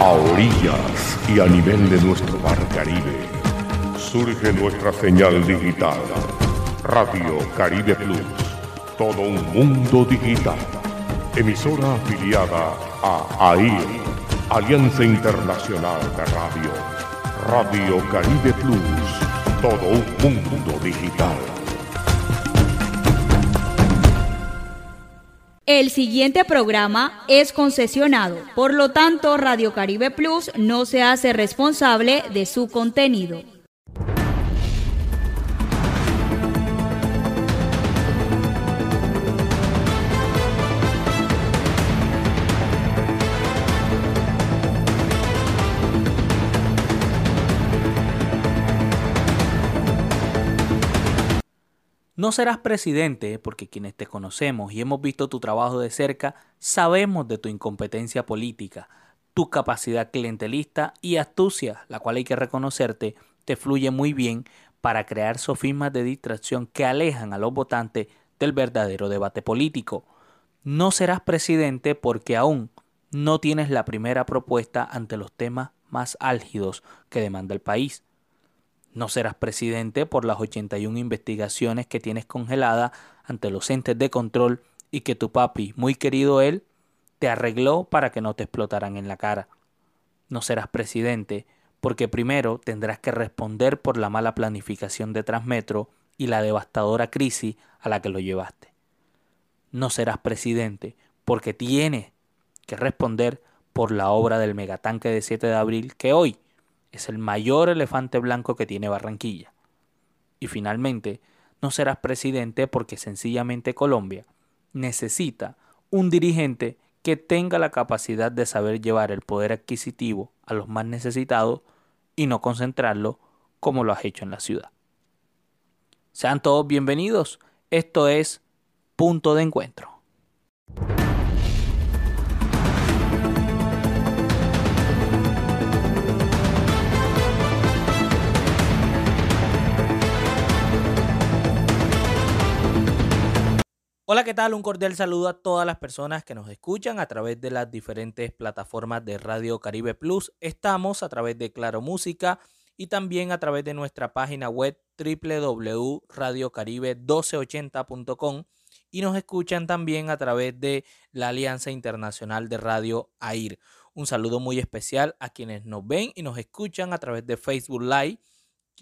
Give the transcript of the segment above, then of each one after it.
A orillas y a nivel de nuestro mar Caribe, surge nuestra señal digital. Radio Caribe Plus. Todo un mundo digital. Emisora afiliada a AIR, Alianza Internacional de Radio. Radio Caribe Plus. Todo un mundo digital. El siguiente programa es concesionado, por lo tanto Radio Caribe Plus no se hace responsable de su contenido. No serás presidente porque quienes te conocemos y hemos visto tu trabajo de cerca sabemos de tu incompetencia política, tu capacidad clientelista y astucia, la cual hay que reconocerte, te fluye muy bien para crear sofismas de distracción que alejan a los votantes del verdadero debate político. No serás presidente porque aún no tienes la primera propuesta ante los temas más álgidos que demanda el país. No serás presidente por las 81 investigaciones que tienes congeladas ante los entes de control y que tu papi, muy querido él, te arregló para que no te explotaran en la cara. No serás presidente porque primero tendrás que responder por la mala planificación de Transmetro y la devastadora crisis a la que lo llevaste. No serás presidente porque tienes que responder por la obra del megatanque de 7 de abril que hoy es el mayor elefante blanco que tiene Barranquilla. Y finalmente, no serás presidente porque sencillamente Colombia necesita un dirigente que tenga la capacidad de saber llevar el poder adquisitivo a los más necesitados y no concentrarlo como lo has hecho en la ciudad. Sean todos bienvenidos. Esto es Punto de Encuentro. Hola, ¿qué tal? Un cordial saludo a todas las personas que nos escuchan a través de las diferentes plataformas de Radio Caribe Plus. Estamos a través de Claro Música y también a través de nuestra página web www.radiocaribe1280.com y nos escuchan también a través de la Alianza Internacional de Radio AIR. Un saludo muy especial a quienes nos ven y nos escuchan a través de Facebook Live,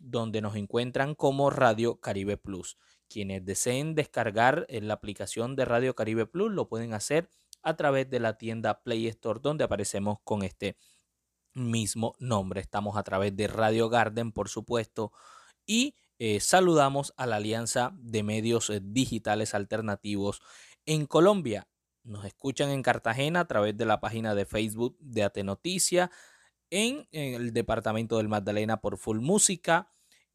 donde nos encuentran como Radio Caribe Plus. Quienes deseen descargar la aplicación de Radio Caribe Plus lo pueden hacer a través de la tienda Play Store donde aparecemos con este mismo nombre. Estamos a través de Radio Garden, por supuesto, y eh, saludamos a la Alianza de Medios eh, Digitales Alternativos en Colombia. Nos escuchan en Cartagena a través de la página de Facebook de Ate Noticia, en, en el departamento del Magdalena por Full Música,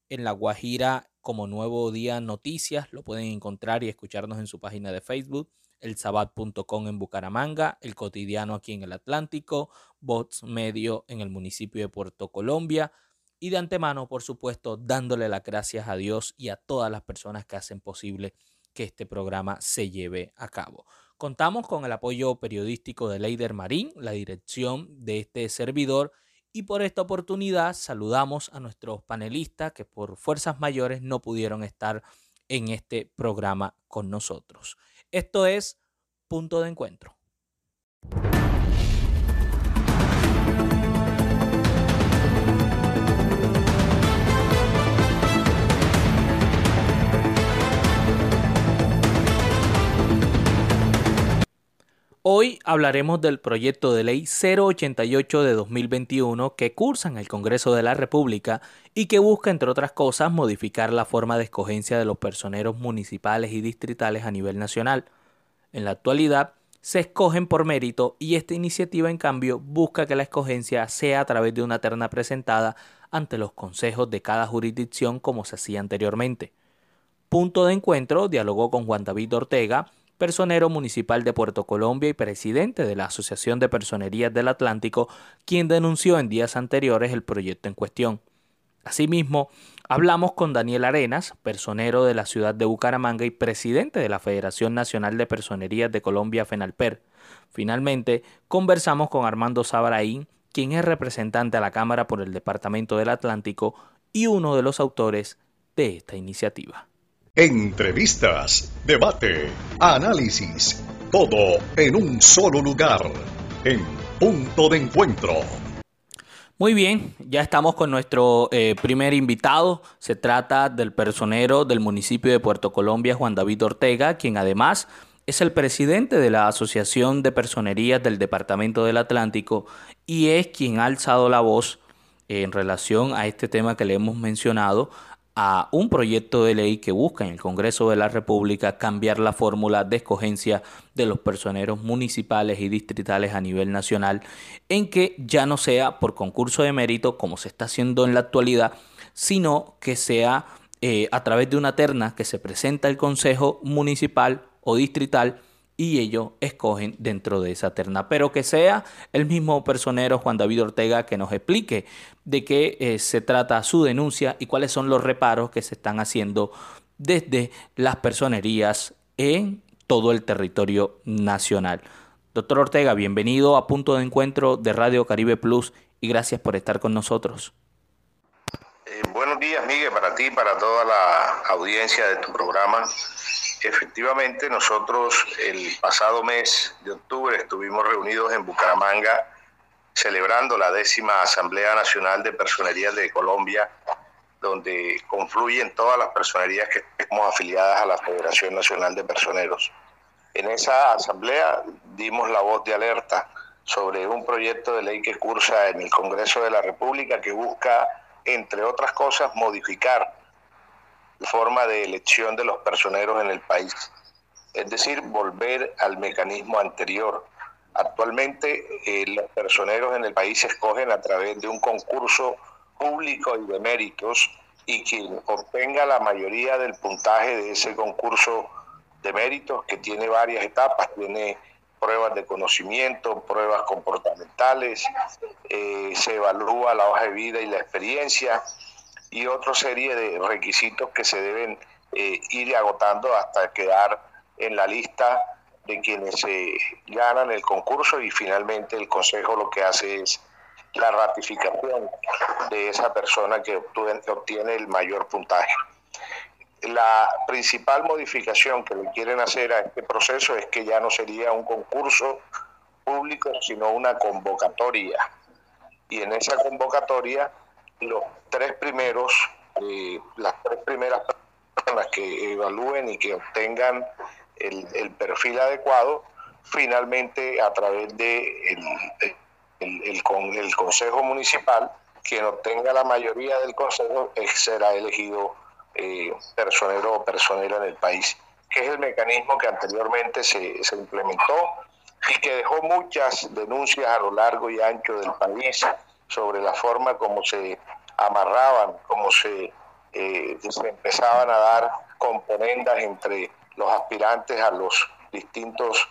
en La Guajira como Nuevo Día Noticias. Lo pueden encontrar y escucharnos en su página de Facebook, elsabat.com en Bucaramanga, El Cotidiano aquí en el Atlántico, Bots Medio en el municipio de Puerto Colombia. Y de antemano, por supuesto, dándole las gracias a Dios y a todas las personas que hacen posible que este programa se lleve a cabo. Contamos con el apoyo periodístico de Leider Marín, la dirección de este servidor y por esta oportunidad saludamos a nuestros panelistas que por fuerzas mayores no pudieron estar en este programa con nosotros. Esto es Punto de Encuentro. Hoy hablaremos del proyecto de ley 088 de 2021 que cursa en el Congreso de la República y que busca, entre otras cosas, modificar la forma de escogencia de los personeros municipales y distritales a nivel nacional. En la actualidad, se escogen por mérito y esta iniciativa, en cambio, busca que la escogencia sea a través de una terna presentada ante los consejos de cada jurisdicción como se hacía anteriormente. Punto de encuentro dialogó con Juan David Ortega, personero municipal de Puerto Colombia y presidente de la Asociación de Personerías del Atlántico, quien denunció en días anteriores el proyecto en cuestión. Asimismo, hablamos con Daniel Arenas, personero de la ciudad de Bucaramanga y presidente de la Federación Nacional de Personerías de Colombia, FENALPER. Finalmente, conversamos con Armando Sabraín, quien es representante a la Cámara por el Departamento del Atlántico y uno de los autores de esta iniciativa. Entrevistas, debate, análisis, todo en un solo lugar, en punto de encuentro. Muy bien, ya estamos con nuestro eh, primer invitado. Se trata del personero del municipio de Puerto Colombia, Juan David Ortega, quien además es el presidente de la Asociación de Personerías del Departamento del Atlántico y es quien ha alzado la voz en relación a este tema que le hemos mencionado, a un proyecto de ley que busca en el Congreso de la República cambiar la fórmula de escogencia de los personeros municipales y distritales a nivel nacional, en que ya no sea por concurso de mérito como se está haciendo en la actualidad, sino que sea eh, a través de una terna que se presenta el Consejo Municipal o Distrital y ellos escogen dentro de esa terna. Pero que sea el mismo personero Juan David Ortega que nos explique de qué eh, se trata su denuncia y cuáles son los reparos que se están haciendo desde las personerías en todo el territorio nacional. Doctor Ortega, bienvenido a Punto de Encuentro de Radio Caribe Plus y gracias por estar con nosotros. Eh, buenos días, Miguel, para ti y para toda la audiencia de tu programa. Efectivamente, nosotros el pasado mes de octubre estuvimos reunidos en Bucaramanga celebrando la décima Asamblea Nacional de Personerías de Colombia, donde confluyen todas las personerías que estamos afiliadas a la Federación Nacional de Personeros. En esa asamblea dimos la voz de alerta sobre un proyecto de ley que cursa en el Congreso de la República que busca, entre otras cosas, modificar forma de elección de los personeros en el país, es decir, volver al mecanismo anterior. Actualmente eh, los personeros en el país se escogen a través de un concurso público y de méritos y quien obtenga la mayoría del puntaje de ese concurso de méritos, que tiene varias etapas, tiene pruebas de conocimiento, pruebas comportamentales, eh, se evalúa la hoja de vida y la experiencia, y otra serie de requisitos que se deben eh, ir agotando hasta quedar en la lista de quienes ganan el concurso y finalmente el Consejo lo que hace es la ratificación de esa persona que obtiene el mayor puntaje. La principal modificación que le quieren hacer a este proceso es que ya no sería un concurso público, sino una convocatoria. Y en esa convocatoria los tres primeros, eh, las tres primeras personas que evalúen y que obtengan el, perfil adecuado, finalmente a través de el, el, Consejo Municipal, quien obtenga la mayoría del Consejo eh, será elegido eh, personero o personera en el país, que es el mecanismo que anteriormente se, se implementó y que dejó muchas denuncias a lo largo y ancho del país sobre la forma como se amarraban, como se, eh, se empezaban a dar componendas entre los aspirantes a los distintos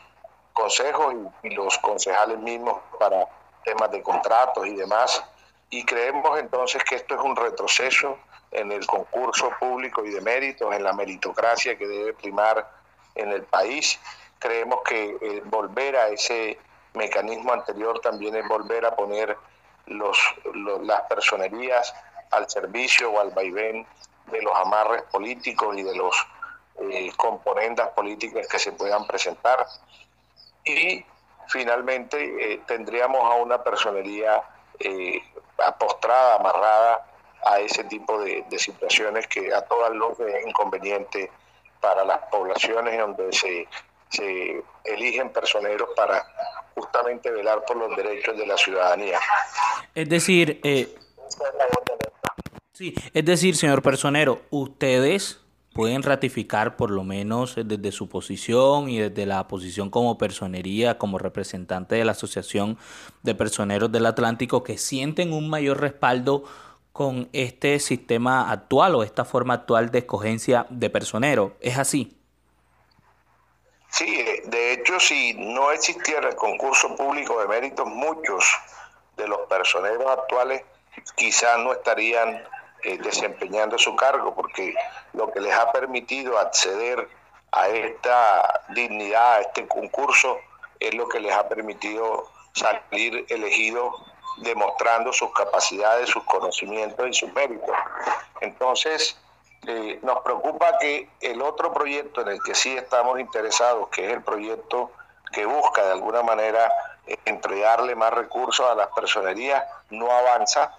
consejos y, los concejales mismos para temas de contratos y demás. Y creemos entonces que esto es un retroceso en el concurso público y de méritos, en la meritocracia que debe primar en el país. Creemos que eh, volver a ese mecanismo anterior también es volver a poner los, las personerías al servicio o al vaivén de los amarres políticos y de los eh, componentes políticas que se puedan presentar. Y finalmente eh, tendríamos a una personería eh, apostrada, amarrada a ese tipo de, situaciones que a todas luces es inconveniente para las poblaciones donde se, se eligen personeros para justamente velar por los derechos de la ciudadanía. Es decir, eh, sí, es decir, señor personero, ustedes pueden ratificar por lo menos desde su posición y desde la posición como personería, como representante de la Asociación de Personeros del Atlántico, que sienten un mayor respaldo con este sistema actual o esta forma actual de escogencia de personero. ¿Es así? Sí, de hecho, si no existiera el concurso público de méritos, muchos de los personeros actuales quizás no estarían eh, desempeñando su cargo, porque lo que les ha permitido acceder a esta dignidad, a este concurso, es lo que les ha permitido salir elegidos demostrando sus capacidades, sus conocimientos y sus méritos. Entonces, eh, nos preocupa que el otro proyecto en el que sí estamos interesados, que es el proyecto que busca de alguna manera entregarle más recursos a las personerías, no avanza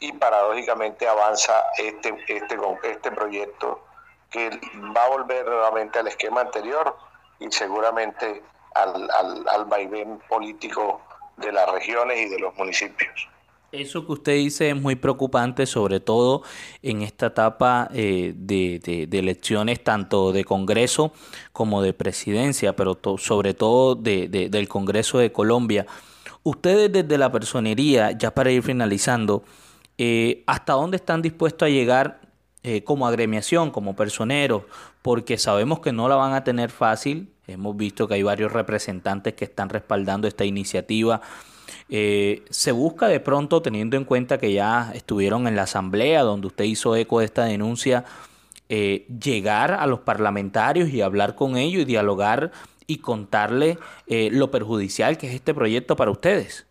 y paradójicamente avanza este, este, este proyecto que va a volver nuevamente al esquema anterior y seguramente al, al, al vaivén político de las regiones y de los municipios. Eso que usted dice es muy preocupante, sobre todo en esta etapa eh, de, elecciones tanto de Congreso como de presidencia, pero sobre todo de, del Congreso de Colombia. Ustedes desde la personería, ya para ir finalizando, eh, ¿hasta dónde están dispuestos a llegar eh, como agremiación, como personeros? Porque sabemos que no la van a tener fácil. Hemos visto que hay varios representantes que están respaldando esta iniciativa eh, se busca de pronto, teniendo en cuenta que ya estuvieron en la asamblea donde usted hizo eco de esta denuncia, eh, llegar a los parlamentarios y hablar con ellos y dialogar y contarle eh, lo perjudicial que es este proyecto para ustedes.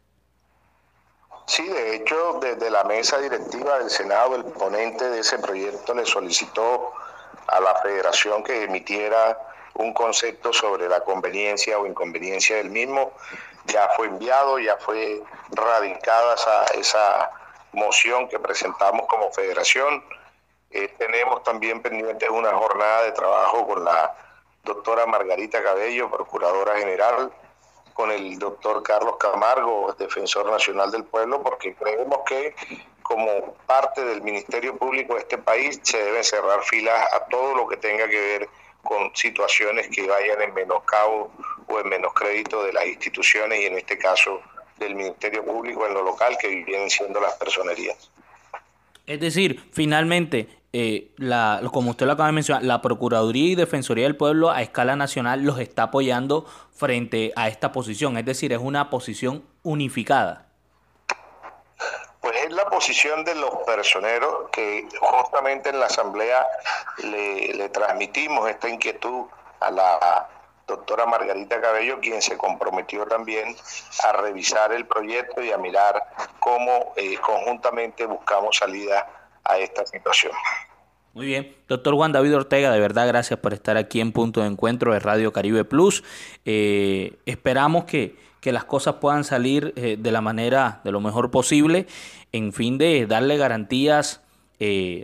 Sí, de hecho, desde la mesa directiva del Senado, el ponente de ese proyecto le solicitó a la federación que emitiera un concepto sobre la conveniencia o inconveniencia del mismo ya fue enviado, ya fue radicada esa, esa moción que presentamos como federación. Eh, tenemos también pendientes una jornada de trabajo con la doctora Margarita Cabello, Procuradora General, con el doctor Carlos Camargo, Defensor Nacional del Pueblo, porque creemos que como parte del Ministerio Público de este país se deben cerrar filas a todo lo que tenga que ver con situaciones que vayan en menoscabo o en menos crédito de las instituciones y en este caso del Ministerio Público en lo local que vienen siendo las personerías. Es decir, finalmente, eh, la, como usted lo acaba de mencionar, la Procuraduría y Defensoría del Pueblo a escala nacional los está apoyando frente a esta posición, es decir, es una posición unificada. Es la posición de los personeros que justamente en la Asamblea le, le transmitimos esta inquietud a la doctora Margarita Cabello, quien se comprometió también a revisar el proyecto y a mirar cómo eh, conjuntamente buscamos salida a esta situación. Muy bien, doctor Juan David Ortega, de verdad gracias por estar aquí en Punto de Encuentro de Radio Caribe Plus. Eh, esperamos que, que, las cosas puedan salir eh, de la manera, de lo mejor posible, en fin de darle garantías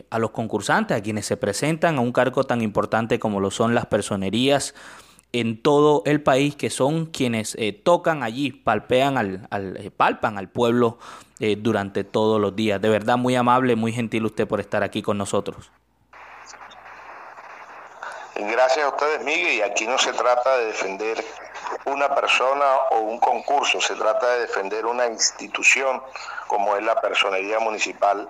a los concursantes, a quienes se presentan a un cargo tan importante como lo son las personerías en todo el país, que son quienes eh, tocan allí, palpean al, eh, palpan al pueblo eh, durante todos los días. De verdad, muy amable, muy gentil usted por estar aquí con nosotros. Gracias a ustedes, Miguel. Y aquí no se trata de defender una persona o un concurso, se trata de defender una institución como es la personería municipal,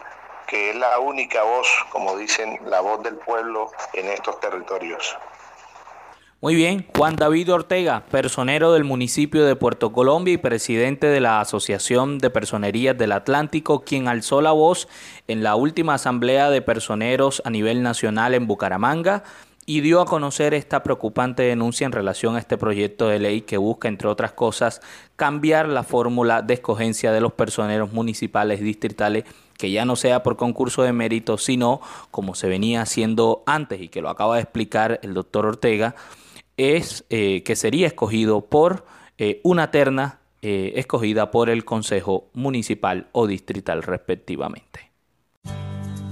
que es la única voz, como dicen, la voz del pueblo en estos territorios. Muy bien, Juan David Ortega, personero del municipio de Puerto Colombia y presidente de la Asociación de Personerías del Atlántico, quien alzó la voz en la última asamblea de personeros a nivel nacional en Bucaramanga y dio a conocer esta preocupante denuncia en relación a este proyecto de ley que busca, entre otras cosas, cambiar la fórmula de escogencia de los personeros municipales y distritales que ya no sea por concurso de mérito, sino como se venía haciendo antes y que lo acaba de explicar el doctor Ortega, es eh, que sería escogido por eh, una terna eh, escogida por el Consejo Municipal o Distrital respectivamente.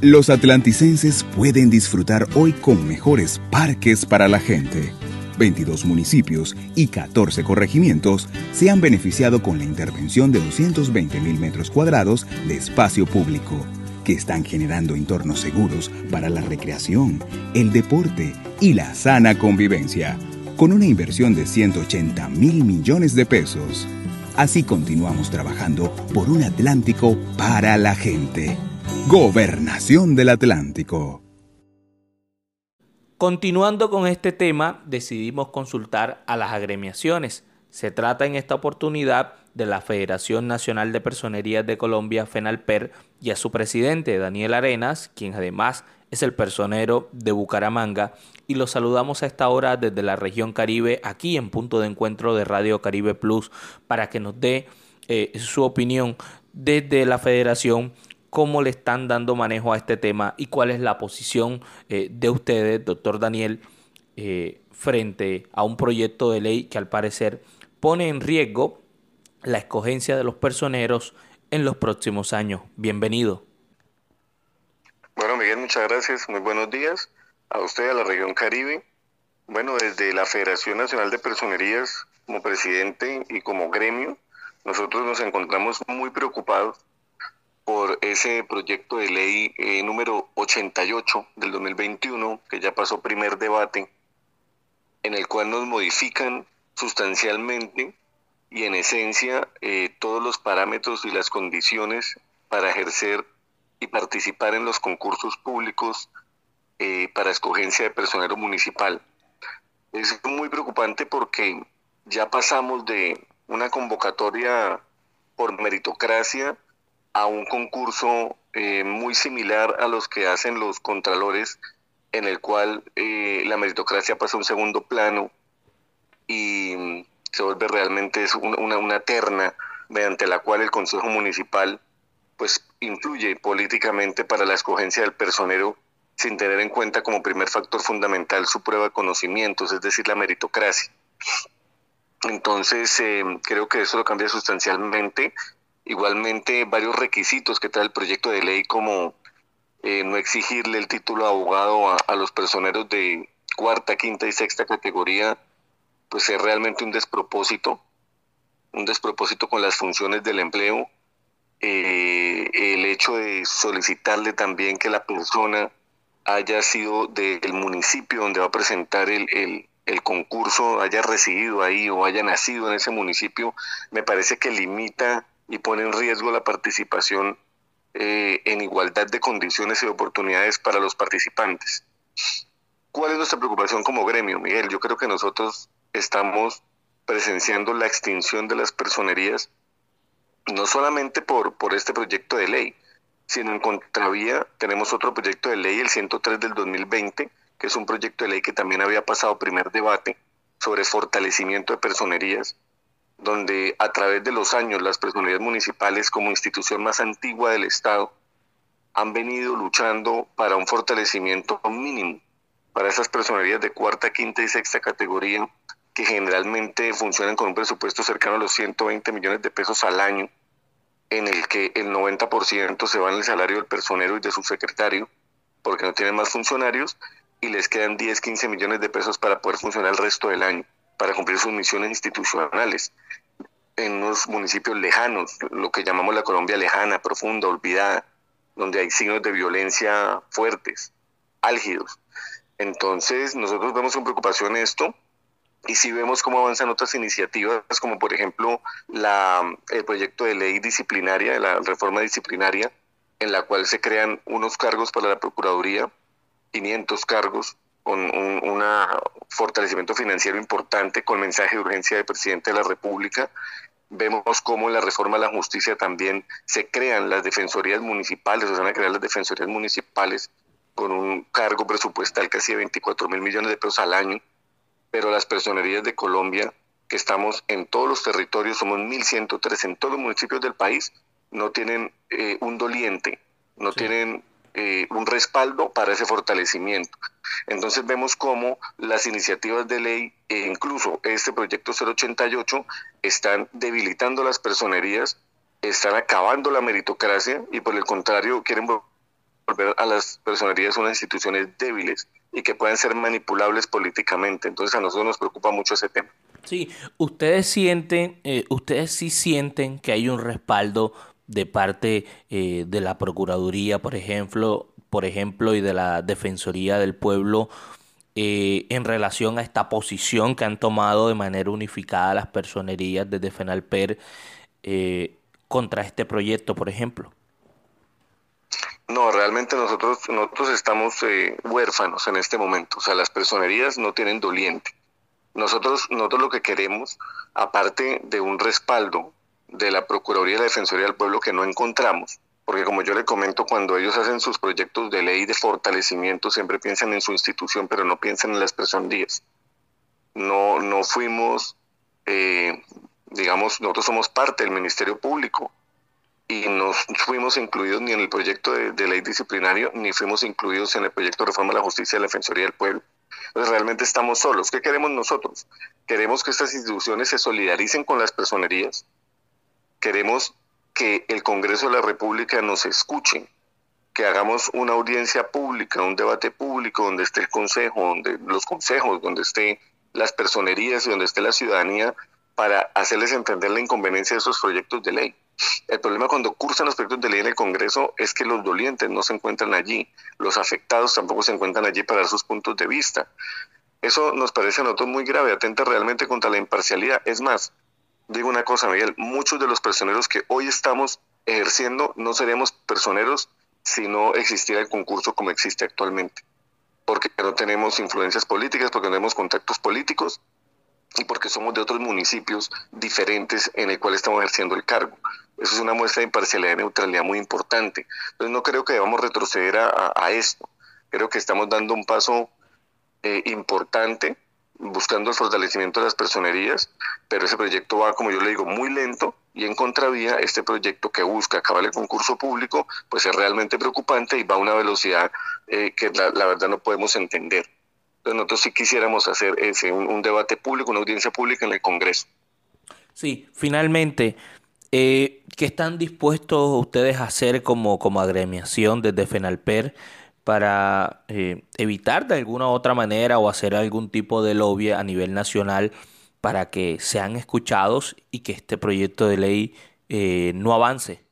Los atlanticenses pueden disfrutar hoy con mejores parques para la gente. 22 municipios y 14 corregimientos se han beneficiado con la intervención de 220 mil metros cuadrados de espacio público, que están generando entornos seguros para la recreación, el deporte y la sana convivencia con una inversión de 180 mil millones de pesos. Así continuamos trabajando por un Atlántico para la gente. Gobernación del Atlántico. Continuando con este tema, decidimos consultar a las agremiaciones. Se trata en esta oportunidad de la Federación Nacional de Personerías de Colombia, FENALPER, y a su presidente, Daniel Arenas, quien además es el personero de Bucaramanga y los saludamos a esta hora desde la región Caribe, aquí en punto de encuentro de Radio Caribe Plus, para que nos dé eh, su opinión desde la federación, cómo le están dando manejo a este tema y cuál es la posición eh, de ustedes, doctor Daniel, eh, frente a un proyecto de ley que al parecer pone en riesgo la escogencia de los personeros en los próximos años. Bienvenido. Bueno, Miguel, muchas gracias. Muy buenos días a usted, a la región Caribe. Bueno, desde la Federación Nacional de Personerías, como presidente y como gremio, nosotros nos encontramos muy preocupados por ese proyecto de ley eh, número 88 del 2021, que ya pasó primer debate, en el cual nos modifican sustancialmente y en esencia eh, todos los parámetros y las condiciones para ejercer y participar en los concursos públicos eh, para escogencia de personero municipal. Es muy preocupante porque ya pasamos de una convocatoria por meritocracia a un concurso eh, muy similar a los que hacen los contralores, en el cual eh, la meritocracia pasa a un segundo plano y se vuelve realmente una, una terna mediante la cual el Consejo Municipal pues influye políticamente para la escogencia del personero sin tener en cuenta como primer factor fundamental su prueba de conocimientos, es decir, la meritocracia. Entonces, eh, creo que eso lo cambia sustancialmente. Igualmente, varios requisitos que trae el proyecto de ley, como eh, no exigirle el título de abogado a, los personeros de cuarta, quinta y sexta categoría, pues es realmente un despropósito, un despropósito con las funciones del empleo. Eh, el hecho de solicitarle también que la persona haya sido del municipio donde va a presentar el, el concurso haya residido ahí o haya nacido en ese municipio, me parece que limita y pone en riesgo la participación eh, en igualdad de condiciones y oportunidades para los participantes. ¿Cuál es nuestra preocupación como gremio, Miguel? Yo creo que nosotros estamos presenciando la extinción de las personerías, no solamente por, por este proyecto de ley, sino en contravía tenemos otro proyecto de ley, el 103 del 2020, que es un proyecto de ley que también había pasado primer debate sobre fortalecimiento de personerías, donde a través de los años las personerías municipales como institución más antigua del Estado han venido luchando para un fortalecimiento mínimo para esas personerías de cuarta, quinta y sexta categoría que generalmente funcionan con un presupuesto cercano a los 120 millones de pesos al año, en el que el 90% se va en el salario del personero y de su secretario, porque no tienen más funcionarios, y les quedan 10, 15 millones de pesos para poder funcionar el resto del año, para cumplir sus misiones institucionales en unos municipios lejanos, lo que llamamos la Colombia lejana, profunda, olvidada, donde hay signos de violencia fuertes, álgidos. Entonces, nosotros vemos con preocupación esto y si vemos cómo avanzan otras iniciativas, como por ejemplo el proyecto de ley disciplinaria, la reforma disciplinaria, en la cual se crean unos cargos para la Procuraduría 500 cargos, con un fortalecimiento financiero importante, con mensaje de urgencia del presidente de la República. Vemos cómo en la reforma a la justicia también se crean las defensorías municipales, o se van a crear las defensorías municipales con un cargo presupuestal casi de 24 mil millones de pesos al año, pero las personerías de Colombia, que estamos en todos los territorios, somos 1.103 en todos los municipios del país, no tienen eh, un doliente, no tienen eh, un respaldo para ese fortalecimiento. Entonces vemos cómo las iniciativas de ley e incluso este proyecto 088 están debilitando las personerías, están acabando la meritocracia y por el contrario quieren volver a las personerías unas instituciones débiles y que puedan ser manipulables políticamente. Entonces a nosotros nos preocupa mucho ese tema. Sí, ustedes sienten, eh, ustedes sí sienten que hay un respaldo de parte eh, de la Procuraduría, por ejemplo, por ejemplo, y de la Defensoría del Pueblo eh, en relación a esta posición que han tomado de manera unificada las personerías desde FENALPER eh, contra este proyecto, por ejemplo? No, realmente nosotros, nosotros estamos huérfanos en este momento. O sea, las personerías no tienen doliente. Nosotros, nosotros lo que queremos, aparte de un respaldo de la Procuraduría y la Defensoría del Pueblo que no encontramos, porque como yo le comento, cuando ellos hacen sus proyectos de ley de fortalecimiento, siempre piensan en su institución, pero no piensan en las personas. No, no fuimos, eh, digamos, nosotros somos parte del Ministerio Público y no fuimos incluidos ni en el proyecto de, ley disciplinario, ni fuimos incluidos en el proyecto de reforma de la justicia y la defensoría del pueblo. Entonces realmente estamos solos. ¿Qué queremos nosotros? Queremos que estas instituciones se solidaricen con las personerías. Queremos que el Congreso de la República nos escuche, que hagamos una audiencia pública, un debate público donde esté el Consejo, donde los consejos, donde esté las personerías y donde esté la ciudadanía para hacerles entender la inconveniencia de esos proyectos de ley. El problema cuando cursan los proyectos de ley en el Congreso es que los dolientes no se encuentran allí, los afectados tampoco se encuentran allí para dar sus puntos de vista. Eso nos parece a nosotros muy grave, atenta realmente contra la imparcialidad. Es más, digo una cosa, Miguel, muchos de los personeros que hoy estamos ejerciendo no seríamos personeros si no existiera el concurso como existe actualmente. Porque no tenemos influencias políticas, porque no tenemos contactos políticos y porque somos de otros municipios diferentes en el cual estamos ejerciendo el cargo. Eso es una muestra de imparcialidad y neutralidad muy importante. Entonces no creo que debamos retroceder a, esto. Creo que estamos dando un paso eh, importante buscando el fortalecimiento de las personerías, pero ese proyecto va, como yo le digo, muy lento y en contravía este proyecto que busca acabar el concurso público, pues es realmente preocupante y va a una velocidad eh, que la verdad no podemos entender nosotros sí quisiéramos hacer ese, un, debate público, una audiencia pública en el Congreso. Sí, finalmente, eh, ¿qué están dispuestos ustedes a hacer como, como agremiación desde FENALPER para eh, evitar de alguna u otra manera o hacer algún tipo de lobby a nivel nacional para que sean escuchados y que este proyecto de ley eh, no avance?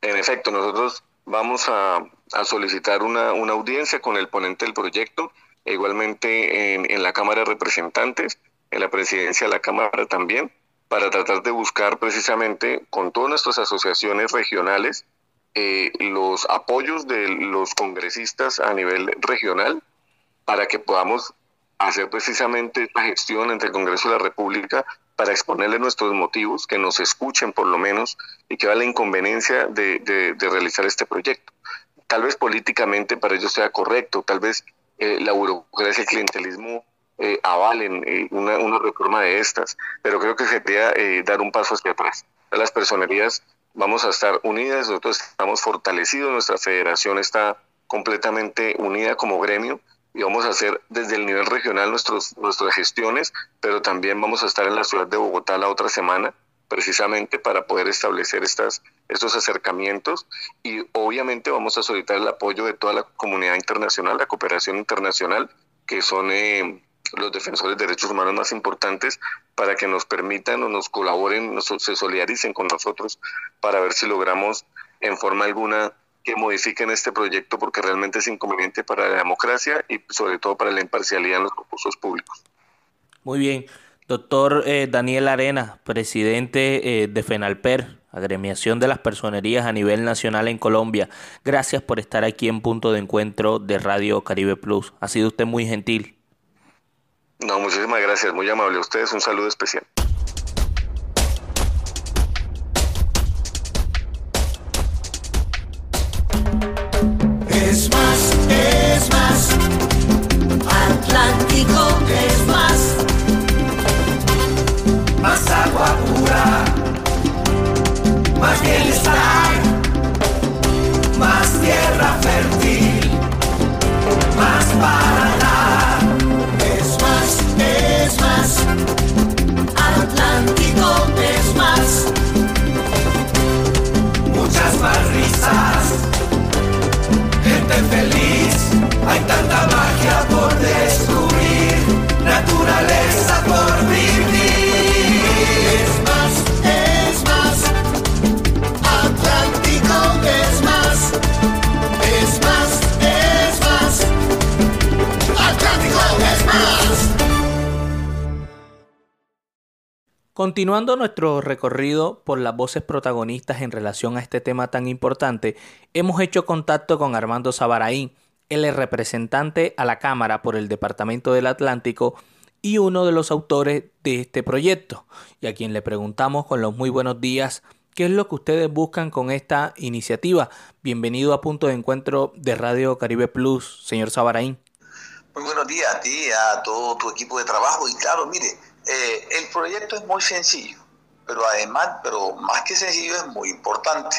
En efecto, nosotros vamos a, solicitar una, audiencia con el ponente del proyecto, e igualmente en, la Cámara de Representantes, en la presidencia de la Cámara también, para tratar de buscar precisamente con todas nuestras asociaciones regionales eh, los apoyos de los congresistas a nivel regional para que podamos hacer precisamente la gestión entre el Congreso de la República para exponerle nuestros motivos, que nos escuchen por lo menos y que vea la inconveniencia de, realizar este proyecto. Tal vez políticamente para ellos sea correcto, tal vez eh, la burocracia el clientelismo eh, avalen eh, una, reforma de estas, pero creo que sería dar un paso hacia atrás. Las personerías vamos a estar unidas, nosotros estamos fortalecidos, nuestra federación está completamente unida como gremio y vamos a hacer desde el nivel regional nuestros, nuestras gestiones, pero también vamos a estar en la ciudad de Bogotá la otra semana precisamente para poder establecer estas, estos acercamientos y obviamente vamos a solicitar el apoyo de toda la comunidad internacional, la cooperación internacional, que son eh, los defensores de derechos humanos más importantes, para que nos permitan o nos colaboren, nos, se solidaricen con nosotros para ver si logramos en forma alguna que modifiquen este proyecto porque realmente es inconveniente para la democracia y sobre todo para la imparcialidad en los concursos públicos. Muy bien. Doctor eh, Daniel Arena, presidente eh, de FENALPER, agremiación de las personerías a nivel nacional en Colombia. Gracias por estar aquí en punto de encuentro de Radio Caribe Plus. Ha sido usted muy gentil. No, muchísimas gracias, muy amable a ustedes. Un saludo especial. más bienestar, más tierra fértil, más para más risas, gente feliz, hay tanta magia por descubrir, naturaleza Continuando nuestro recorrido por las voces protagonistas en relación a este tema tan importante, hemos hecho contacto con Armando Sabaraín, es representante a la Cámara por el Departamento del Atlántico y uno de los autores de este proyecto, y a quien le preguntamos con los muy buenos días ¿Qué es lo que ustedes buscan con esta iniciativa? Bienvenido a Punto de Encuentro de Radio Caribe Plus, señor Sabaraín. Muy buenos días a ti, a todo tu equipo de trabajo. Y claro, mire, eh, el proyecto es muy sencillo. pero además, pero más que sencillo es muy importante,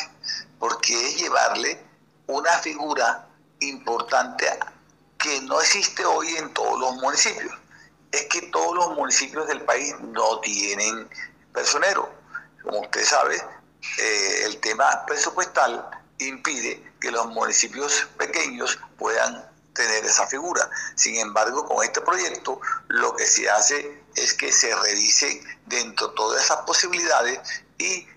porque es llevarle una figura importante que no existe hoy en todos los municipios. Es que todos los municipios del país no tienen personero. Como usted sabe, eh, el tema presupuestal impide que los municipios pequeños puedan tener esa figura. Sin embargo, con este proyecto lo que se hace es que se revise dentro todas esas posibilidades y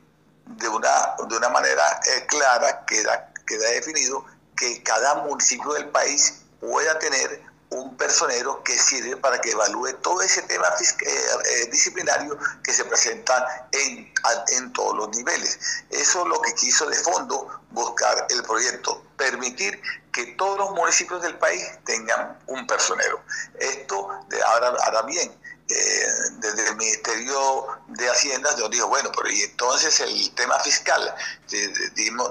de una, de una manera eh, clara queda, queda definido que cada municipio del país pueda tener un personero que sirve para que evalúe todo ese tema eh, eh, disciplinario que se presenta en, en todos los niveles. Eso es lo que quiso de fondo buscar el proyecto, permitir que todos los municipios del país tengan un personero. Esto ahora, ahora bien, eh, desde el Ministerio de Hacienda nos dijo, bueno, pero y entonces el tema fiscal,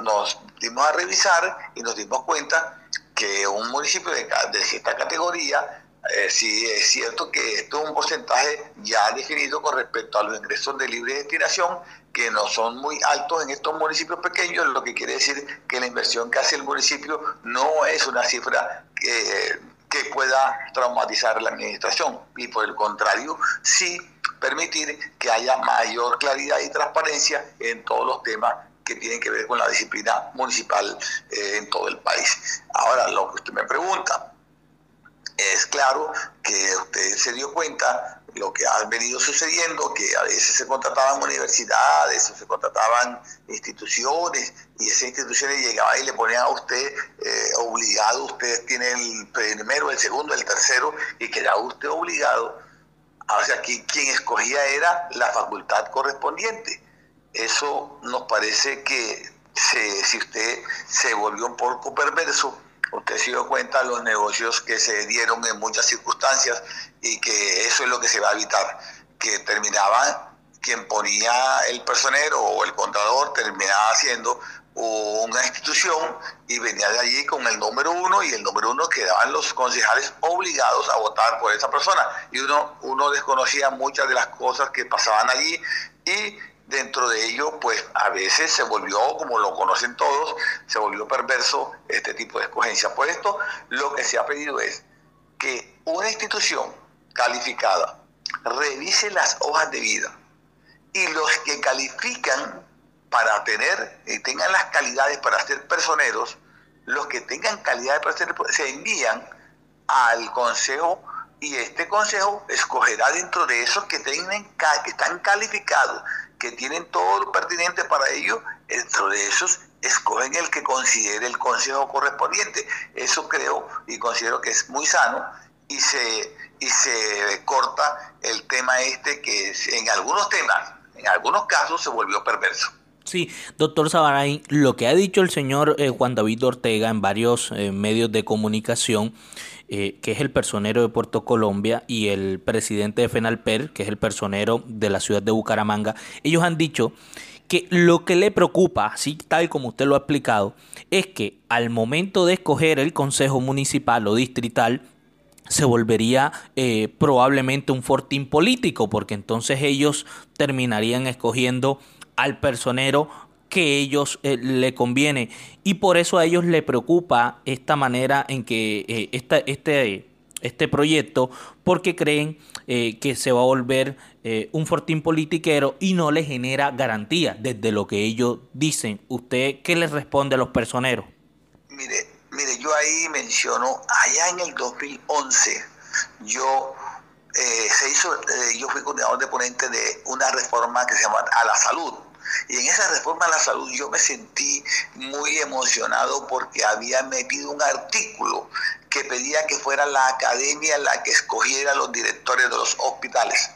nos dimos a revisar y nos dimos cuenta que un municipio de, esta categoría, eh, sí es cierto que esto es un porcentaje ya definido con respecto a los ingresos de libre destinación, que no son muy altos en estos municipios pequeños, lo que quiere decir que la inversión que hace el municipio no es una cifra que, que pueda traumatizar la administración y por el contrario, sí permitir que haya mayor claridad y transparencia en todos los temas que tienen que ver con la disciplina municipal eh, en todo el país. Ahora, lo que usted me pregunta, es claro que usted se dio cuenta lo que ha venido sucediendo, que a veces se contrataban universidades o se contrataban instituciones y esas instituciones llegaban y le ponían a usted eh, obligado, usted tiene el primero, el segundo, el tercero y quedaba usted obligado. O sea, que quien escogía era la facultad correspondiente eso nos parece que si usted se volvió un poco perverso, usted se dio cuenta de los negocios que se dieron en muchas circunstancias y que eso es lo que se va a evitar, que terminaba quien ponía el personero o el contador terminaba haciendo una institución y venía de allí con el número uno y el número uno quedaban los concejales obligados a votar por esa persona. Y uno, uno desconocía muchas de las cosas que pasaban allí y dentro de ello, pues a veces se volvió, como lo conocen todos, se volvió perverso este tipo de escogencia. Por esto, lo que se ha pedido es que una institución calificada revise las hojas de vida y los que califican para tener y tengan las calidades para ser personeros, los que tengan calidad para ser se envían al consejo y este consejo escogerá dentro de esos que, tienen, que están calificados que tienen todo lo pertinente para ello, dentro de esos escogen el que considere el consejo correspondiente. Eso creo y considero que es muy sano y se, y se corta el tema este que en algunos temas, en algunos casos se volvió perverso. Sí, doctor Sabaray, lo que ha dicho el señor eh, Juan David Ortega en varios eh, medios de comunicación eh, que es el personero de Puerto Colombia, y el presidente de FENALPER, que es el personero de la ciudad de Bucaramanga, ellos han dicho que lo que le preocupa, así tal como usted lo ha explicado, es que al momento de escoger el consejo municipal o distrital, se volvería eh, probablemente un fortín político, porque entonces ellos terminarían escogiendo al personero que ellos eh, le conviene y por eso a ellos le preocupa esta manera en que eh, este, este proyecto porque creen eh, que se va a volver un fortín politiquero y no le genera garantía desde lo que ellos dicen. ¿Usted qué les responde a los personeros? Mire, mire, yo ahí menciono, allá en el 2011, yo se hizo, yo fui coordinador de ponente de una reforma que se llama A la Salud y en esa reforma a la salud yo me sentí muy emocionado porque había metido un artículo que pedía que fuera la academia la que escogiera los directores de los hospitales.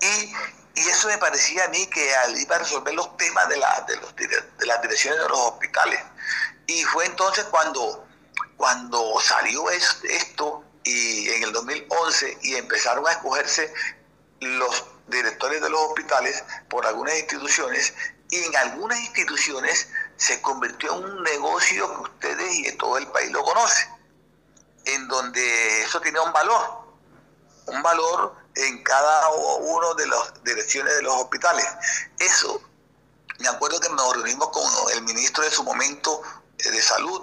Y, eso me parecía a mí que iba a resolver los temas de, la, de, los, de las direcciones de los hospitales. Y fue entonces cuando, cuando salió esto y en el 2011 y empezaron a escogerse los directores de los hospitales por algunas instituciones y en algunas instituciones se convirtió en un negocio que ustedes y todo el país lo conocen, en donde eso tiene un valor, un valor en cada uno de las direcciones de los hospitales. Eso, me acuerdo que nos reunimos con el ministro de su momento eh, de salud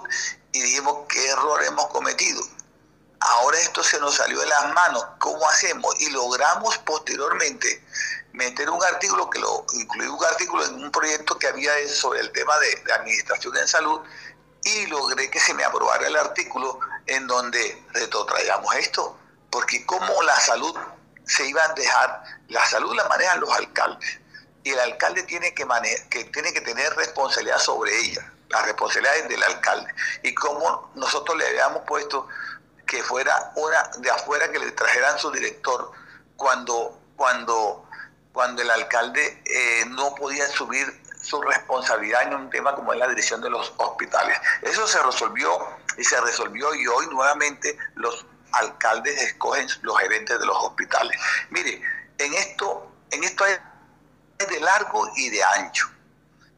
y dijimos qué error hemos cometido. Ahora esto se nos salió de las manos, ¿cómo hacemos? Y logramos posteriormente meter un artículo, que lo incluí un artículo en un proyecto que había sobre el tema de, de administración en salud y logré que se me aprobara el artículo en donde retrotraigamos esto, porque como la salud se iba a dejar, la salud la manejan los alcaldes y el alcalde tiene que, que, tiene que tener responsabilidad sobre ella, las responsabilidades del alcalde. Y como nosotros le habíamos puesto que fuera una de afuera que le trajeran su director cuando, cuando, cuando el alcalde eh, no podía subir su responsabilidad en un tema como es la dirección de los hospitales. Eso se resolvió y se resolvió y hoy nuevamente los alcaldes escogen los gerentes de los hospitales. Mire, en esto, en esto hay de largo y de ancho.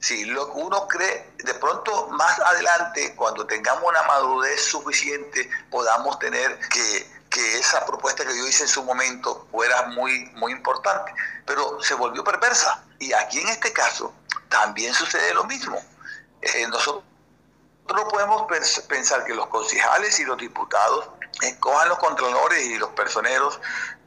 Si lo que uno cree, de pronto más adelante, cuando tengamos una madurez suficiente, podamos tener que, que esa propuesta que yo hice en su momento fuera muy, muy importante. Pero se volvió perversa. Y aquí en este caso también sucede lo mismo. Eh, nosotros no podemos pensar que los concejales y los diputados escojan los contralores y los personeros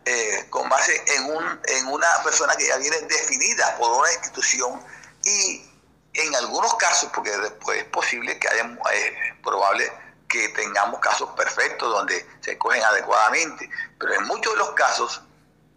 eh, con base en, un, en una persona que ya viene definida por una institución y en algunos casos, porque después es posible que haya, es probable que tengamos casos perfectos donde se escogen adecuadamente, pero en muchos de los casos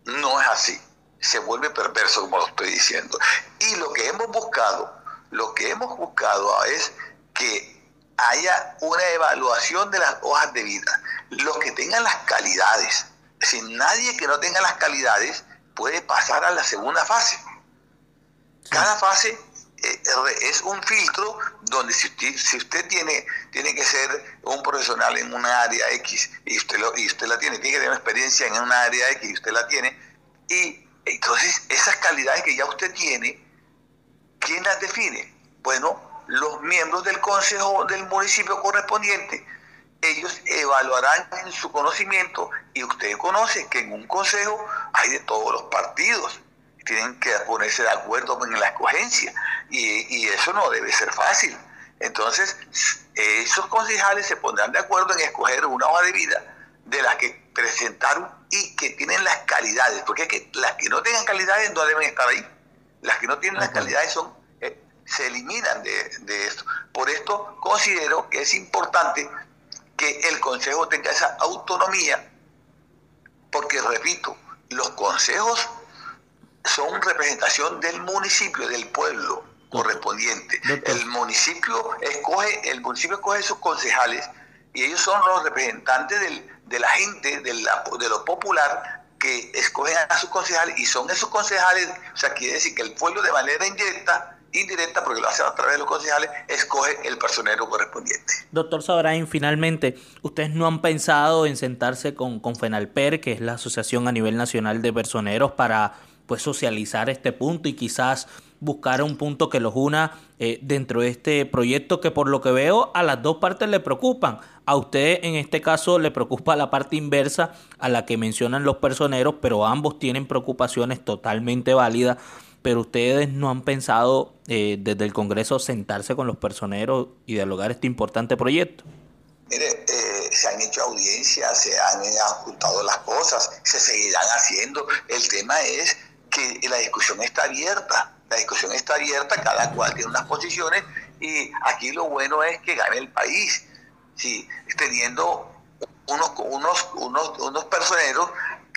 no es así, se vuelve perverso como lo estoy diciendo. Y lo que hemos buscado, lo que hemos buscado es que haya una evaluación de las hojas de vida. Los que tengan las calidades, sin nadie que no tenga las calidades puede pasar a la segunda fase. Cada fase eh, es un filtro donde si usted, si usted tiene, tiene que ser un profesional en una área X y usted, lo, y usted la tiene, tiene que tener experiencia en una área X y usted la tiene, y entonces esas calidades que ya usted tiene, ¿quién las define? Bueno, los miembros del consejo del municipio correspondiente, ellos evaluarán en su conocimiento y usted conoce que en un consejo hay de todos los partidos, tienen que ponerse de acuerdo en la escogencia y, y eso no debe ser fácil. Entonces, esos concejales se pondrán de acuerdo en escoger una hoja de vida de las que presentaron y que tienen las calidades, porque es que las que no tengan calidades no deben estar ahí. Las que no tienen las calidades son se eliminan de, esto. Por esto considero que es importante que el Consejo tenga esa autonomía, porque repito, los consejos son representación del municipio, del pueblo correspondiente. El municipio escoge, el municipio escoge sus concejales y ellos son los representantes de la gente, de, la, de lo popular, que escogen a sus concejales y son esos concejales, o sea, quiere decir que el pueblo de manera indirecta indirecta, porque lo hace a través de los concejales, escoge el personero correspondiente. Doctor Sabrain, finalmente, ¿ustedes no han pensado en sentarse con, con FENALPER, que es la asociación a nivel nacional de personeros, para pues socializar este punto y quizás buscar un punto que los una eh, dentro de este proyecto que por lo que veo a las dos partes le preocupan. A usted en este caso le preocupa la parte inversa a la que mencionan los personeros, pero ambos tienen preocupaciones totalmente válidas pero ustedes no han pensado eh, desde el Congreso sentarse con los personeros y dialogar este importante proyecto. Mire, eh, se han hecho audiencias, se han ajustado las cosas, se seguirán haciendo. El tema es que la discusión está abierta, la discusión está abierta, cada cual tiene unas posiciones y aquí lo bueno es que gane el país, ¿sí? teniendo unos, unos, unos, personeros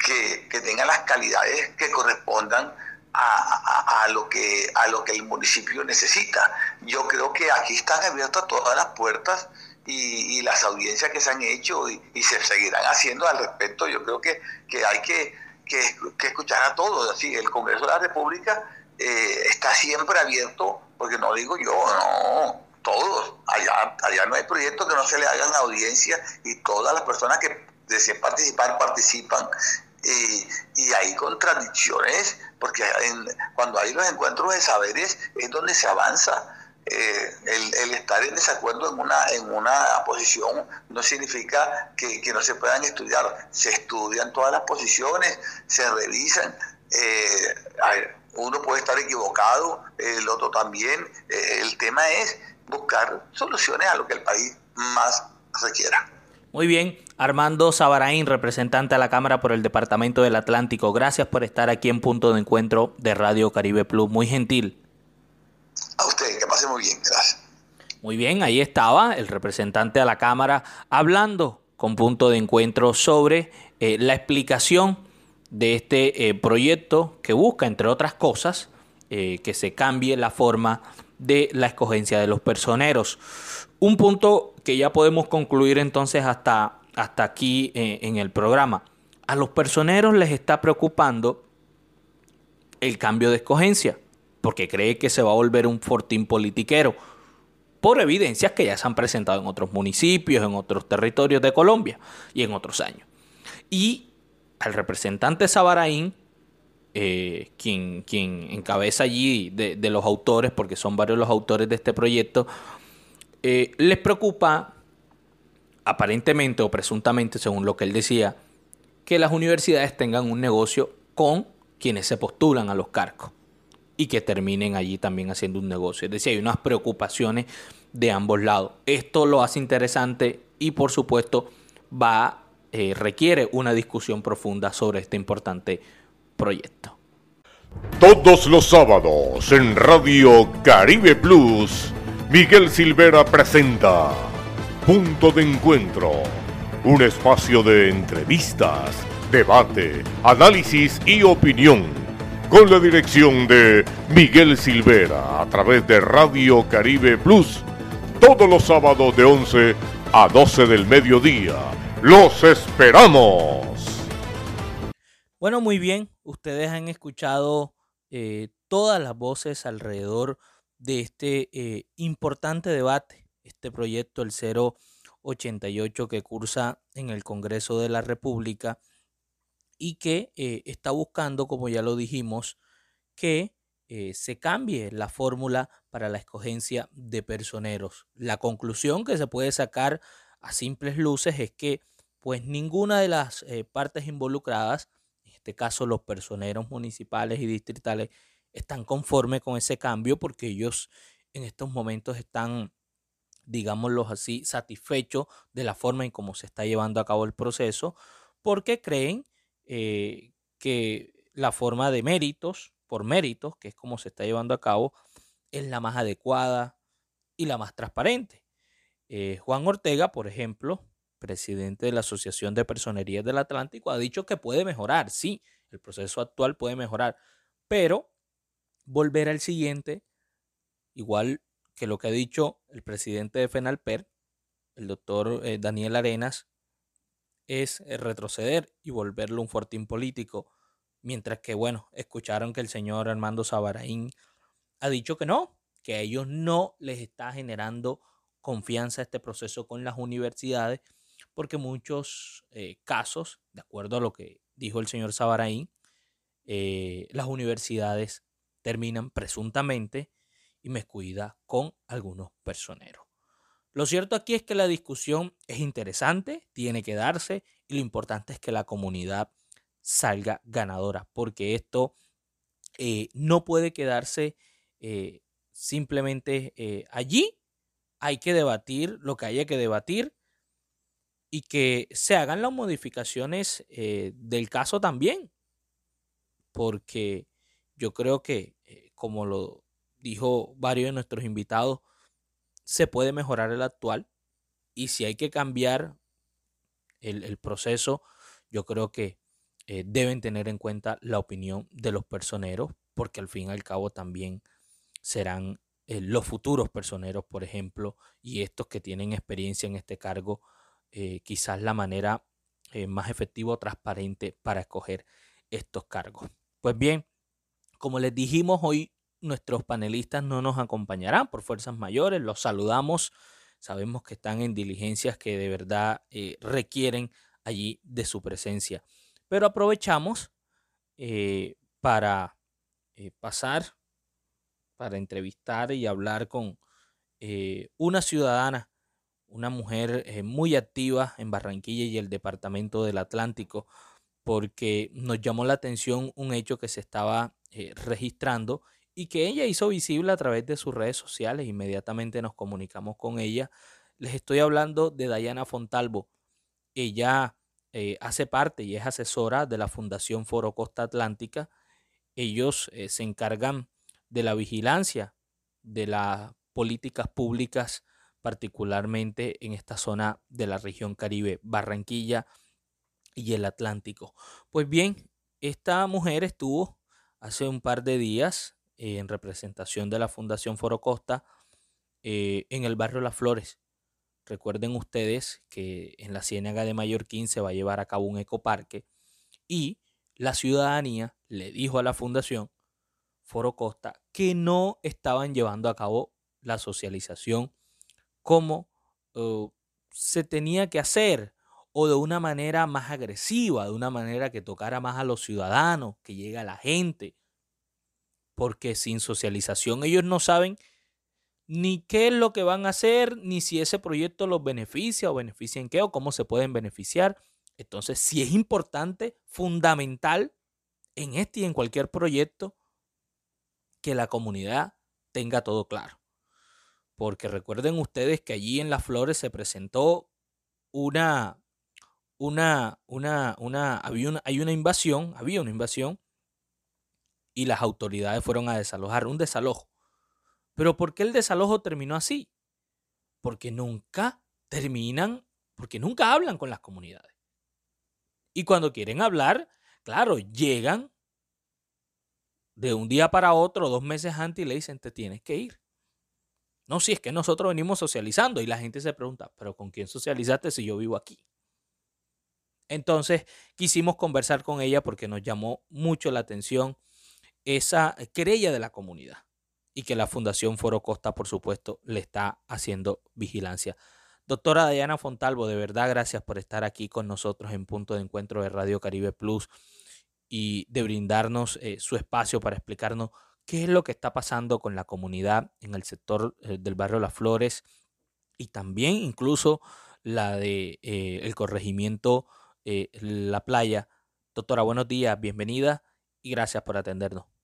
que, que tengan las calidades que correspondan a, lo que, a lo que el municipio necesita. Yo creo que aquí están abiertas todas las puertas y, las audiencias que se han hecho y, se seguirán haciendo al respecto. Yo creo que, que hay que, que, escuchar a todos. Así, el Congreso de la República eh, está siempre abierto, porque no digo yo, no, todos. Allá, allá no hay proyecto que no se le hagan audiencia y todas las personas que deseen participar participan y hay contradicciones, porque cuando hay los encuentros de saberes es donde se avanza. Eh, el, estar en desacuerdo en una, en una posición no significa que, no se puedan estudiar. Se estudian todas las posiciones, se revisan. Eh, uno puede estar equivocado, el otro también. Eh, el tema es buscar soluciones a lo que el país más requiera. Muy bien, Armando Sabaraín, representante a la Cámara por el Departamento del Atlántico. Gracias por estar aquí en Punto de Encuentro de Radio Caribe Plus. Muy gentil. A usted, muy bien, gracias. Muy bien, ahí estaba el representante a la Cámara hablando con Punto de Encuentro sobre eh, la explicación de este eh, proyecto que busca, entre otras cosas, eh, que se cambie la forma de la escogencia de los personeros. Un punto que ya podemos concluir entonces hasta, hasta aquí en el programa. A los personeros les está preocupando el cambio de escogencia, porque cree que se va a volver un fortín politiquero, por evidencias que ya se han presentado en otros municipios, en otros territorios de Colombia y en otros años. Y al representante Sabaraín, eh, quien, encabeza allí de, de, los autores, porque son varios los autores de este proyecto, eh, les preocupa, aparentemente o presuntamente, según lo que él decía, que las universidades tengan un negocio con quienes se postulan a los cargos y que terminen allí también haciendo un negocio. Es decir, hay unas preocupaciones de ambos lados. Esto lo hace interesante y por supuesto va eh, requiere una discusión profunda sobre este importante proyecto. Todos los sábados en Radio Caribe Plus Miguel Silvera presenta Punto de Encuentro, un espacio de entrevistas, debate, análisis y opinión, con la dirección de Miguel Silvera a través de Radio Caribe Plus, todos los sábados de 11 a 12 del mediodía. ¡Los esperamos! Bueno, muy bien, ustedes han escuchado eh, todas las voces alrededor de este eh, importante debate, este proyecto, el 088 que cursa en el Congreso de la República y que eh, está buscando, como ya lo dijimos, que eh, se cambie la fórmula para la escogencia de personeros. La conclusión que se puede sacar a simples luces es que pues ninguna de las partes involucradas, en este caso los personeros municipales y distritales, están conformes con ese cambio porque ellos en estos momentos están, digámoslo así, satisfechos de la forma en cómo se está llevando a cabo el proceso, porque creen eh, que la forma de méritos, por méritos, que es como se está llevando a cabo, es la más adecuada y la más transparente. Eh, Juan Ortega, por ejemplo, presidente de la Asociación de Personerías del Atlántico, ha dicho que puede mejorar, sí, el proceso actual puede mejorar, pero volver al siguiente, igual que lo que ha dicho el presidente de FENALPER, el doctor eh, Daniel Arenas, es eh, retroceder y volverlo un fortín político. Mientras que, bueno, escucharon que el señor Armando Sabaraín ha dicho que no, que a ellos no les está generando confianza este proceso con las universidades, porque muchos eh, casos, de acuerdo a lo que dijo el señor Sabaraín, las universidades terminan presuntamente y me cuida con algunos personeros. Lo cierto aquí es que la discusión es interesante, tiene que darse y lo importante es que la comunidad salga ganadora, porque esto eh, no puede quedarse eh, simplemente eh, allí. Hay que debatir lo que haya que debatir y que se hagan las modificaciones del caso también, porque yo creo que, como lo dijo varios de nuestros invitados, se puede mejorar el actual y si hay que cambiar el, proceso, yo creo que eh, deben tener en cuenta la opinión de los personeros, porque al fin y al cabo también serán eh, los futuros personeros, por ejemplo, y estos que tienen experiencia en este cargo, quizás la manera más efectiva o transparente para escoger estos cargos. Pues bien, como les dijimos, hoy nuestros panelistas no nos acompañarán por fuerzas mayores. Los saludamos. Sabemos que están en diligencias que de verdad eh, requieren allí de su presencia. Pero aprovechamos eh, para eh, pasar, para entrevistar y hablar con, una ciudadana, una mujer muy activa en Barranquilla y el departamento del Atlántico, porque nos llamó la atención un hecho que se estaba registrando y que ella hizo visible a través de sus redes sociales. Inmediatamente nos comunicamos con ella. Les estoy hablando de Dayana Fontalvo. Ella hace parte y es asesora de la Fundación Foro Costa Atlántica. Ellos se encargan de la vigilancia de las políticas públicas, particularmente en esta zona de la región Caribe, Barranquilla y el Atlántico. Pues bien, esta mujer estuvo hace un par de días en representación de la Fundación Foro Costa eh, en el barrio Las Flores. Recuerden ustedes que en la Ciénaga de Mallorquín se va a llevar a cabo un ecoparque y la ciudadanía le dijo a la fundación Foro Costa que no estaban llevando a cabo la socialización como eh, se tenía que hacer o de una manera más agresiva, de una manera que tocara más a los ciudadanos, que llegue a la gente. Porque sin socialización ellos no saben ni qué es lo que van a hacer, ni si ese proyecto los beneficia o beneficia en qué o cómo se pueden beneficiar. Entonces, si es importante, fundamental en este y en cualquier proyecto, que la comunidad tenga todo claro. Porque recuerden ustedes que allí en Las Flores se presentó una, una, una, una, había una, hay una invasión, había una invasión y las autoridades fueron a desalojar, un desalojo. Pero ¿por qué el desalojo terminó así? Porque nunca terminan, porque nunca hablan con las comunidades. Y cuando quieren hablar, claro, llegan de un día para otro, dos meses antes, y le dicen, te tienes que ir. No, si es que nosotros venimos socializando y la gente se pregunta, pero ¿con quién socializaste si yo vivo aquí? Entonces quisimos conversar con ella porque nos llamó mucho la atención esa querella de la comunidad y que la Fundación Foro Costa, por supuesto, le está haciendo vigilancia. Doctora Diana Fontalvo, de verdad gracias por estar aquí con nosotros en Punto de Encuentro de Radio Caribe Plus y de brindarnos eh, su espacio para explicarnos qué es lo que está pasando con la comunidad en el sector eh, del barrio Las Flores y también incluso la de eh, el corregimiento La Playa. Doctora, buenos días, bienvenida y gracias por atendernos.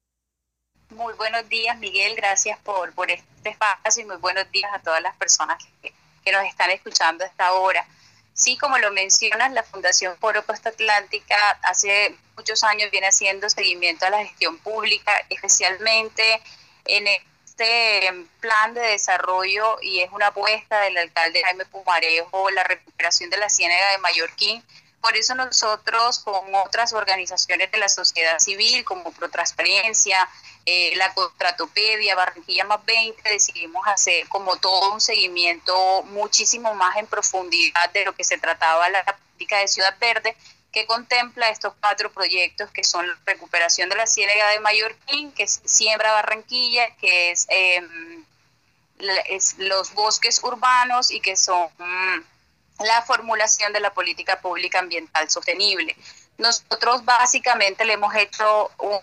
Muy buenos días, Miguel, gracias por, por este espacio y muy buenos días a todas las personas que, que nos están escuchando a esta hora. Sí, como lo mencionas, la Fundación Foro Costa Atlántica hace muchos años viene haciendo seguimiento a la gestión pública, especialmente en este plan de desarrollo y es una apuesta del alcalde Jaime Pumarejo, la recuperación de la Ciénaga de Mallorquín. Por eso nosotros con otras organizaciones de la sociedad civil como Protransparencia, eh, la Contratopedia, Barranquilla más 20, decidimos hacer como todo un seguimiento muchísimo más en profundidad de lo que se trataba la política de Ciudad Verde, que contempla estos cuatro proyectos que son la recuperación de la Ciénaga de Mallorquín, que es Siembra Barranquilla, que es, em, los bosques urbanos y que son mm, la formulación de la política pública ambiental sostenible. Nosotros básicamente le hemos hecho un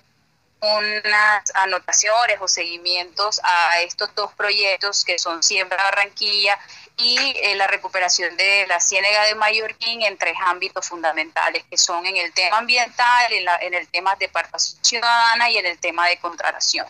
unas anotaciones o seguimientos a estos dos proyectos que son Siembra Barranquilla y eh, la recuperación de la Ciénega de Mallorquín en tres ámbitos fundamentales, que son en el tema ambiental, en, en el tema de participación ciudadana y en el tema de contratación.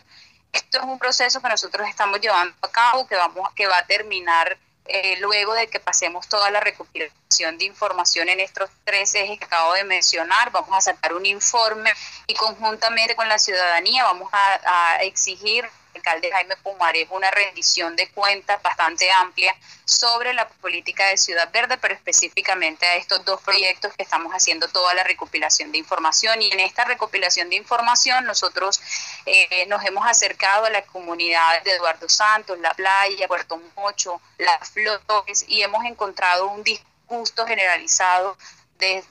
Esto es un proceso que nosotros estamos llevando a cabo, que, vamos, que va a terminar eh, luego de que pasemos toda la recopilación de información en estos tres ejes que acabo de mencionar, vamos a sacar un informe y conjuntamente con la ciudadanía vamos a, a exigir alcalde Jaime Pumarejo una rendición de cuentas bastante amplia sobre la política de Ciudad Verde, pero específicamente a estos dos proyectos que estamos haciendo toda la recopilación de información. Y en esta recopilación de información nosotros eh, nos hemos acercado a las comunidades de Eduardo Santos, La Playa, Puerto Mocho, Las Flores, y hemos encontrado un disgusto generalizado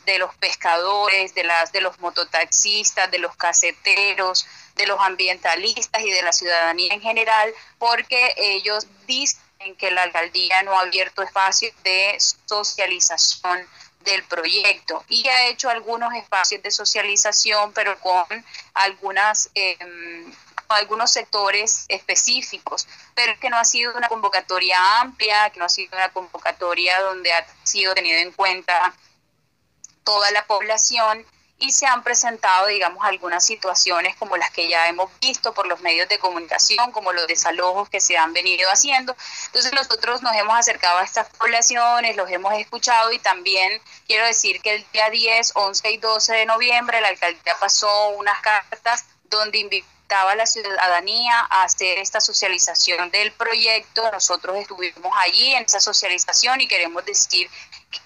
de, los pescadores, de, las, de los mototaxistas, de los caseteros, de los ambientalistas y de la ciudadanía en general, porque ellos dicen que la alcaldía no ha abierto espacios de socialización del proyecto. Y ha hecho algunos espacios de socialización, pero con algunas... Eh, algunos sectores específicos, pero que no ha sido una convocatoria amplia, que no ha sido una convocatoria donde ha sido tenido en cuenta toda la población y se han presentado, digamos, algunas situaciones como las que ya hemos visto por los medios de comunicación, como los desalojos que se han venido haciendo. Entonces nosotros nos hemos acercado a estas poblaciones, los hemos escuchado y también quiero decir que el día 10, 11 y 12 de noviembre la alcaldía pasó unas cartas donde invitaba a la ciudadanía a hacer esta socialización del proyecto. Nosotros estuvimos allí en esa socialización y queremos decir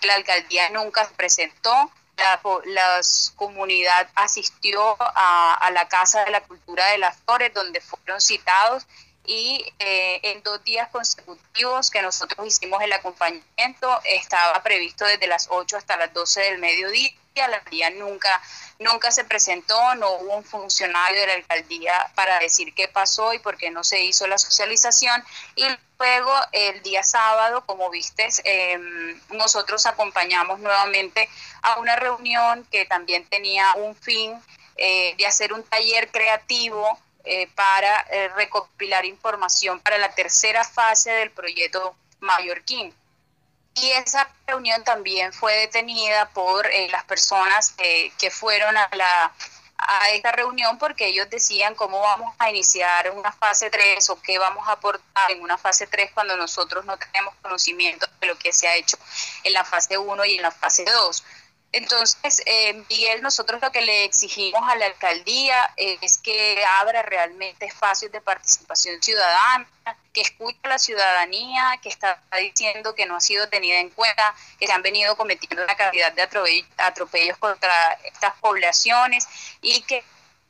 la alcaldía nunca se presentó, la, comunidad asistió a, la Casa de la Cultura de las Flores, donde fueron citados y eh, en dos días consecutivos que nosotros hicimos el acompañamiento estaba previsto desde las 8 hasta las 12 del mediodía. La alcaldía nunca, nunca se presentó, no hubo un funcionario de la alcaldía para decir qué pasó y por qué no se hizo la socialización. Y luego el día sábado, como viste, em, nosotros acompañamos nuevamente a una reunión que también tenía un fin eh, de hacer un taller creativo eh, para eh, recopilar información para la tercera fase del proyecto Mallorquín. Y esa reunión también fue detenida por eh, las personas que fueron a, la, a esta reunión porque ellos decían cómo vamos a iniciar una fase 3 o qué vamos a aportar en una fase 3 cuando nosotros no tenemos conocimiento de lo que se ha hecho en la fase 1 y en la fase 2. Entonces, eh, Miguel, nosotros lo que le exigimos a la alcaldía es que abra realmente espacios de participación ciudadana, que escuche a la ciudadanía que está diciendo que no ha sido tenida en cuenta, que se han venido cometiendo una cantidad de atropellos contra estas poblaciones y que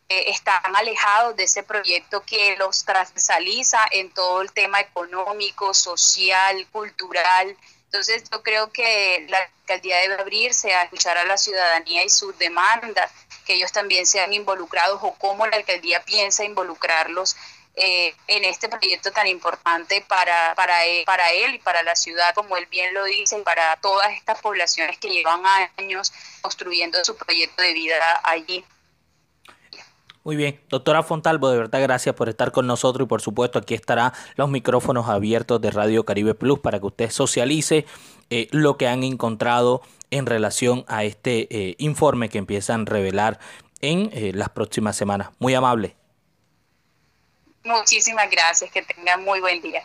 eh, están alejados de ese proyecto que los transversaliza en todo el tema económico, social, cultural, entonces yo creo que la alcaldía debe abrirse a escuchar a la ciudadanía y sus demandas, que ellos también sean involucrados o cómo la alcaldía piensa involucrarlos eh, en este proyecto tan importante para, él, para él y para la ciudad, como él bien lo dice, y para todas estas poblaciones que llevan años construyendo su proyecto de vida allí. Muy bien, doctora Fontalvo, de verdad gracias por estar con nosotros y por supuesto aquí estarán los micrófonos abiertos de Radio Caribe Plus para que usted socialice eh, lo que han encontrado en relación a este eh, informe que empiezan a revelar en eh, las próximas semanas. Muy amable. Muchísimas gracias, que tengan muy buen día.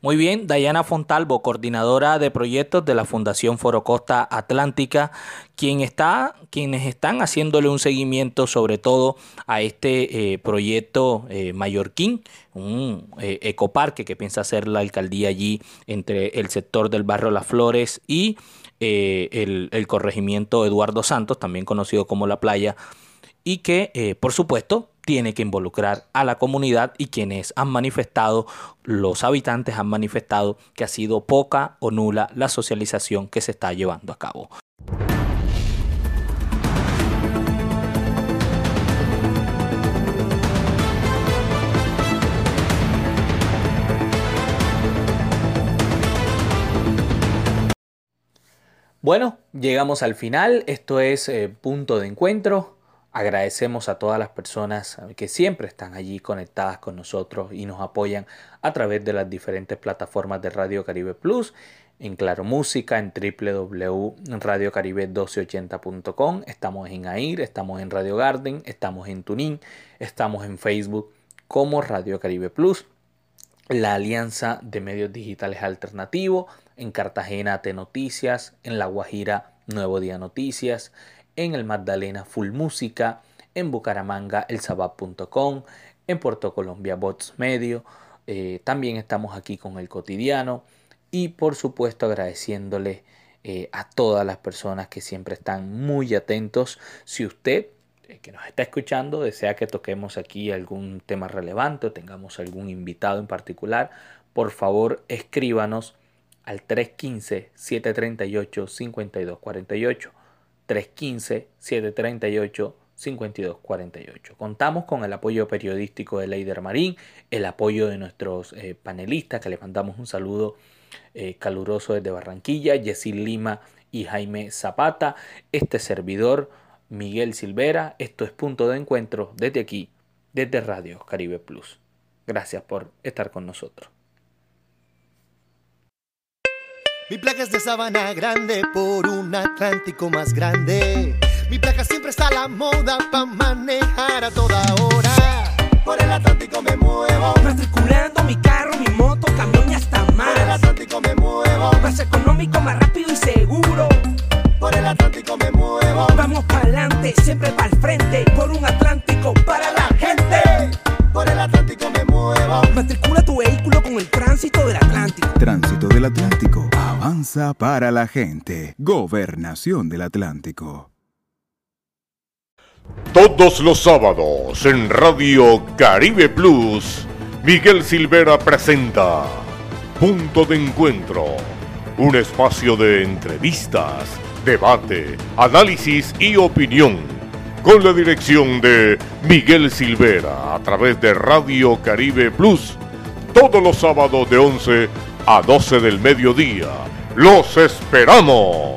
Muy bien, Dayana Fontalvo, coordinadora de proyectos de la Fundación Foro Costa Atlántica, quien está, quienes están haciéndole un seguimiento sobre todo a este eh, proyecto eh, mallorquín, un eh, ecoparque que piensa hacer la alcaldía allí entre el sector del barrio Las Flores y el, el corregimiento Eduardo Santos, también conocido como La Playa, y que por supuesto tiene que involucrar a la comunidad y quienes han manifestado, los habitantes han manifestado que ha sido poca o nula la socialización que se está llevando a cabo. Bueno, llegamos al final. Esto es eh, punto de encuentro. Agradecemos a todas las personas que siempre están allí conectadas con nosotros y nos apoyan a través de las diferentes plataformas de Radio Caribe Plus, en Claro Música, en www.radiocaribe1280.com, estamos en AIR, estamos en Radio Garden, estamos en Tunín, estamos en Facebook como Radio Caribe Plus, la Alianza de Medios Digitales Alternativo, en Cartagena T Noticias, en La Guajira Nuevo Día Noticias, en el Magdalena Full Música, en Bucaramanga el Sabab.com, en Puerto Colombia Bots Medio, eh, también estamos aquí con el cotidiano y por supuesto agradeciéndole eh, a todas las personas que siempre están muy atentos. Si usted eh, que nos está escuchando desea que toquemos aquí algún tema relevante o tengamos algún invitado en particular, por favor escríbanos al 315 738 5248 315-738-5248. Contamos con el apoyo periodístico de Leider Marín, el apoyo de nuestros eh, panelistas, que les mandamos un saludo eh, caluroso desde Barranquilla, Yesil Lima y Jaime Zapata, este servidor Miguel Silvera. Esto es punto de encuentro desde aquí, desde Radio Caribe Plus. Gracias por estar con nosotros. Mi placa es de sabana grande por un Atlántico más grande. Mi placa siempre está a la moda para manejar a toda hora. Por el Atlántico me muevo. Para la gente. Gobernación del Atlántico. Todos los sábados en Radio Caribe Plus, Miguel Silvera presenta Punto de Encuentro, un espacio de entrevistas, debate, análisis y opinión, con la dirección de Miguel Silvera a través de Radio Caribe Plus, todos los sábados de 11 a 12 del mediodía. ¡Los esperamos!